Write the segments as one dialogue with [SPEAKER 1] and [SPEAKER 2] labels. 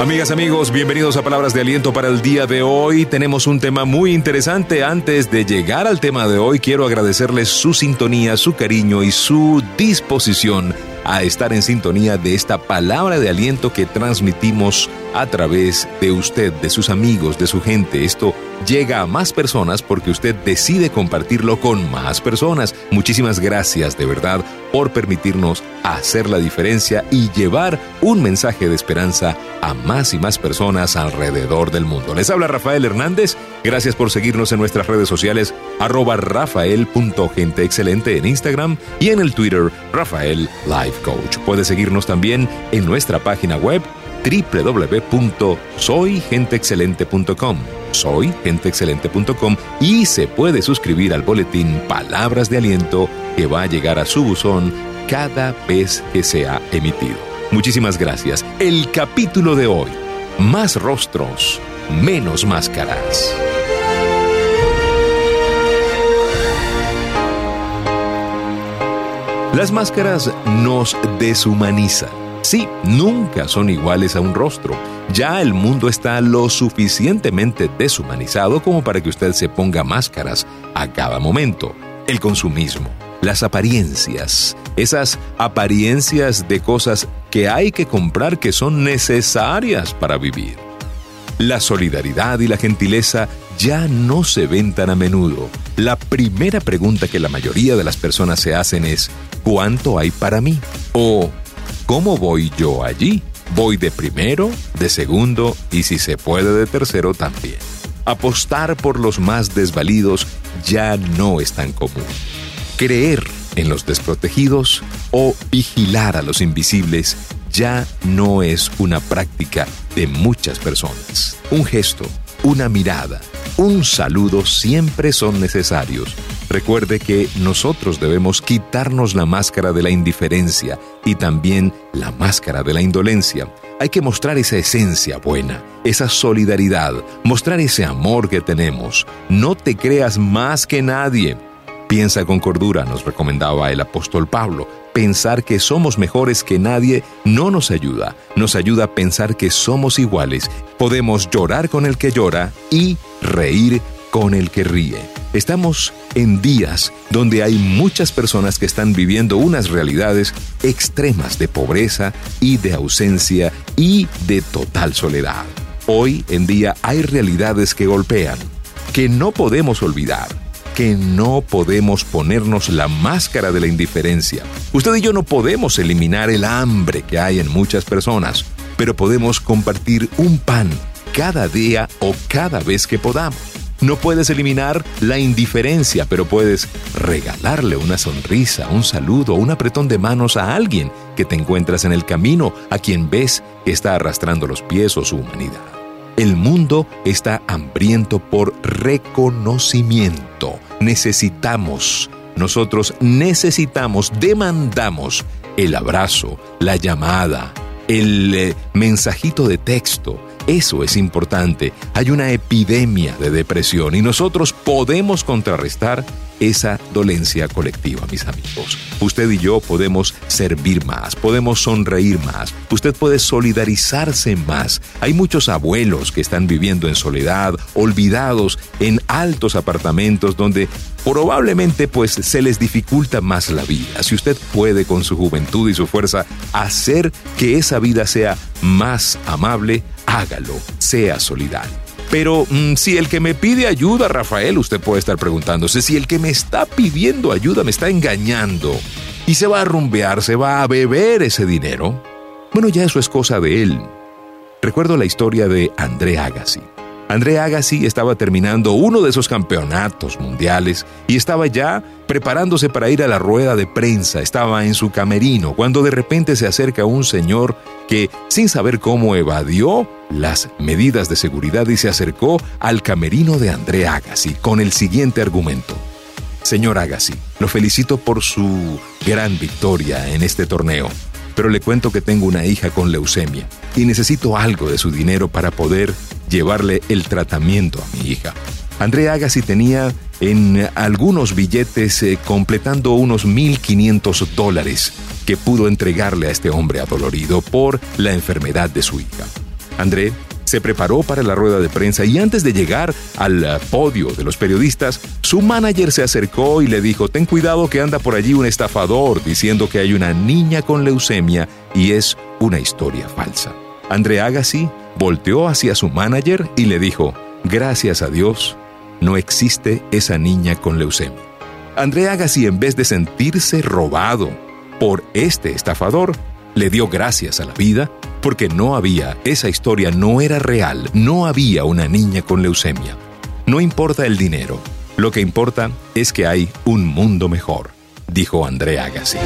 [SPEAKER 1] Amigas, amigos, bienvenidos a Palabras de Aliento para el día de hoy. Tenemos un tema muy interesante. Antes de llegar al tema de hoy, quiero agradecerles su sintonía, su cariño y su disposición a estar en sintonía de esta palabra de aliento que transmitimos a través de usted, de sus amigos, de su gente. Esto llega a más personas porque usted decide compartirlo con más personas. Muchísimas gracias de verdad por permitirnos hacer la diferencia y llevar un mensaje de esperanza a más y más personas alrededor del mundo. Les habla Rafael Hernández. Gracias por seguirnos en nuestras redes sociales arroba rafael.genteexcelente en Instagram y en el Twitter Rafael Life Coach. Puede seguirnos también en nuestra página web www.soygenteexcelente.com soygenteexcelente.com y se puede suscribir al boletín Palabras de Aliento que va a llegar a su buzón cada vez que sea emitido. Muchísimas gracias. El capítulo de hoy. Más rostros, menos máscaras. Las máscaras nos deshumanizan. Sí, nunca son iguales a un rostro. Ya el mundo está lo suficientemente deshumanizado como para que usted se ponga máscaras a cada momento. El consumismo, las apariencias, esas apariencias de cosas que hay que comprar que son necesarias para vivir. La solidaridad y la gentileza ya no se ven tan a menudo. La primera pregunta que la mayoría de las personas se hacen es, ¿cuánto hay para mí? O, ¿cómo voy yo allí? ¿Voy de primero, de segundo y si se puede de tercero también? Apostar por los más desvalidos ya no es tan común. Creer en los desprotegidos o vigilar a los invisibles ya no es una práctica de muchas personas. Un gesto, una mirada, un saludo siempre son necesarios. Recuerde que nosotros debemos quitarnos la máscara de la indiferencia y también la máscara de la indolencia. Hay que mostrar esa esencia buena, esa solidaridad, mostrar ese amor que tenemos. No te creas más que nadie. Piensa con cordura, nos recomendaba el apóstol Pablo. Pensar que somos mejores que nadie no nos ayuda, nos ayuda a pensar que somos iguales. Podemos llorar con el que llora y reír con el que ríe. Estamos en días donde hay muchas personas que están viviendo unas realidades extremas de pobreza y de ausencia y de total soledad. Hoy en día hay realidades que golpean, que no podemos olvidar que no podemos ponernos la máscara de la indiferencia. Usted y yo no podemos eliminar el hambre que hay en muchas personas, pero podemos compartir un pan cada día o cada vez que podamos. No puedes eliminar la indiferencia, pero puedes regalarle una sonrisa, un saludo, un apretón de manos a alguien que te encuentras en el camino, a quien ves que está arrastrando los pies o su humanidad. El mundo está hambriento por reconocimiento necesitamos, nosotros necesitamos, demandamos el abrazo, la llamada, el eh, mensajito de texto. Eso es importante. Hay una epidemia de depresión y nosotros podemos contrarrestar esa dolencia colectiva, mis amigos. Usted y yo podemos servir más, podemos sonreír más, usted puede solidarizarse más. Hay muchos abuelos que están viviendo en soledad, olvidados en altos apartamentos donde probablemente pues se les dificulta más la vida. Si usted puede con su juventud y su fuerza hacer que esa vida sea más amable, hágalo, sea solidario. Pero mm, si el que me pide ayuda, Rafael, usted puede estar preguntándose, si el que me está pidiendo ayuda me está engañando y se va a rumbear, se va a beber ese dinero, bueno, ya eso es cosa de él. Recuerdo la historia de André Agassi. André Agassi estaba terminando uno de esos campeonatos mundiales y estaba ya preparándose para ir a la rueda de prensa. Estaba en su camerino cuando de repente se acerca un señor que, sin saber cómo, evadió las medidas de seguridad y se acercó al camerino de André Agassi con el siguiente argumento. Señor Agassi, lo felicito por su gran victoria en este torneo pero le cuento que tengo una hija con leucemia y necesito algo de su dinero para poder llevarle el tratamiento a mi hija. André Agassi tenía en algunos billetes eh, completando unos 1.500 dólares que pudo entregarle a este hombre adolorido por la enfermedad de su hija. André se preparó para la rueda de prensa y antes de llegar al podio de los periodistas, su manager se acercó y le dijo, ten cuidado que anda por allí un estafador diciendo que hay una niña con leucemia y es una historia falsa. André Agassi volteó hacia su manager y le dijo, gracias a Dios, no existe esa niña con leucemia. André Agassi en vez de sentirse robado por este estafador, le dio gracias a la vida porque no había, esa historia no era real, no había una niña con leucemia. No importa el dinero, lo que importa es que hay un mundo mejor, dijo André Agassi.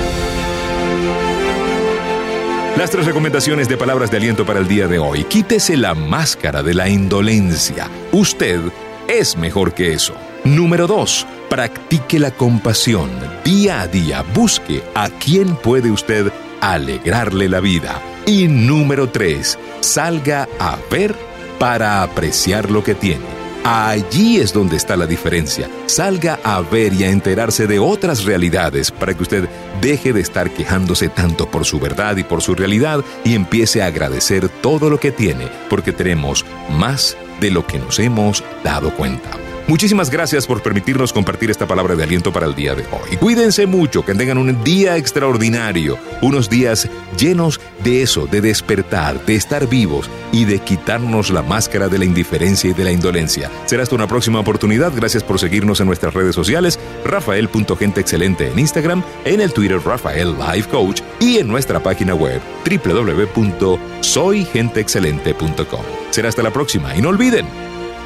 [SPEAKER 1] Las tres recomendaciones de palabras de aliento para el día de hoy. Quítese la máscara de la indolencia. Usted es mejor que eso. Número 2. Practique la compasión. Día a día busque a quién puede usted alegrarle la vida. Y número 3. Salga a ver para apreciar lo que tiene. Allí es donde está la diferencia. Salga a ver y a enterarse de otras realidades para que usted deje de estar quejándose tanto por su verdad y por su realidad y empiece a agradecer todo lo que tiene, porque tenemos más de lo que nos hemos dado cuenta. Muchísimas gracias por permitirnos compartir esta palabra de aliento para el día de hoy. Cuídense mucho, que tengan un día extraordinario, unos días llenos de eso, de despertar, de estar vivos y de quitarnos la máscara de la indiferencia y de la indolencia. Será hasta una próxima oportunidad. Gracias por seguirnos en nuestras redes sociales, rafael.genteexcelente en Instagram, en el Twitter Rafael Life Coach y en nuestra página web www.soygenteexcelente.com. Será hasta la próxima y no olviden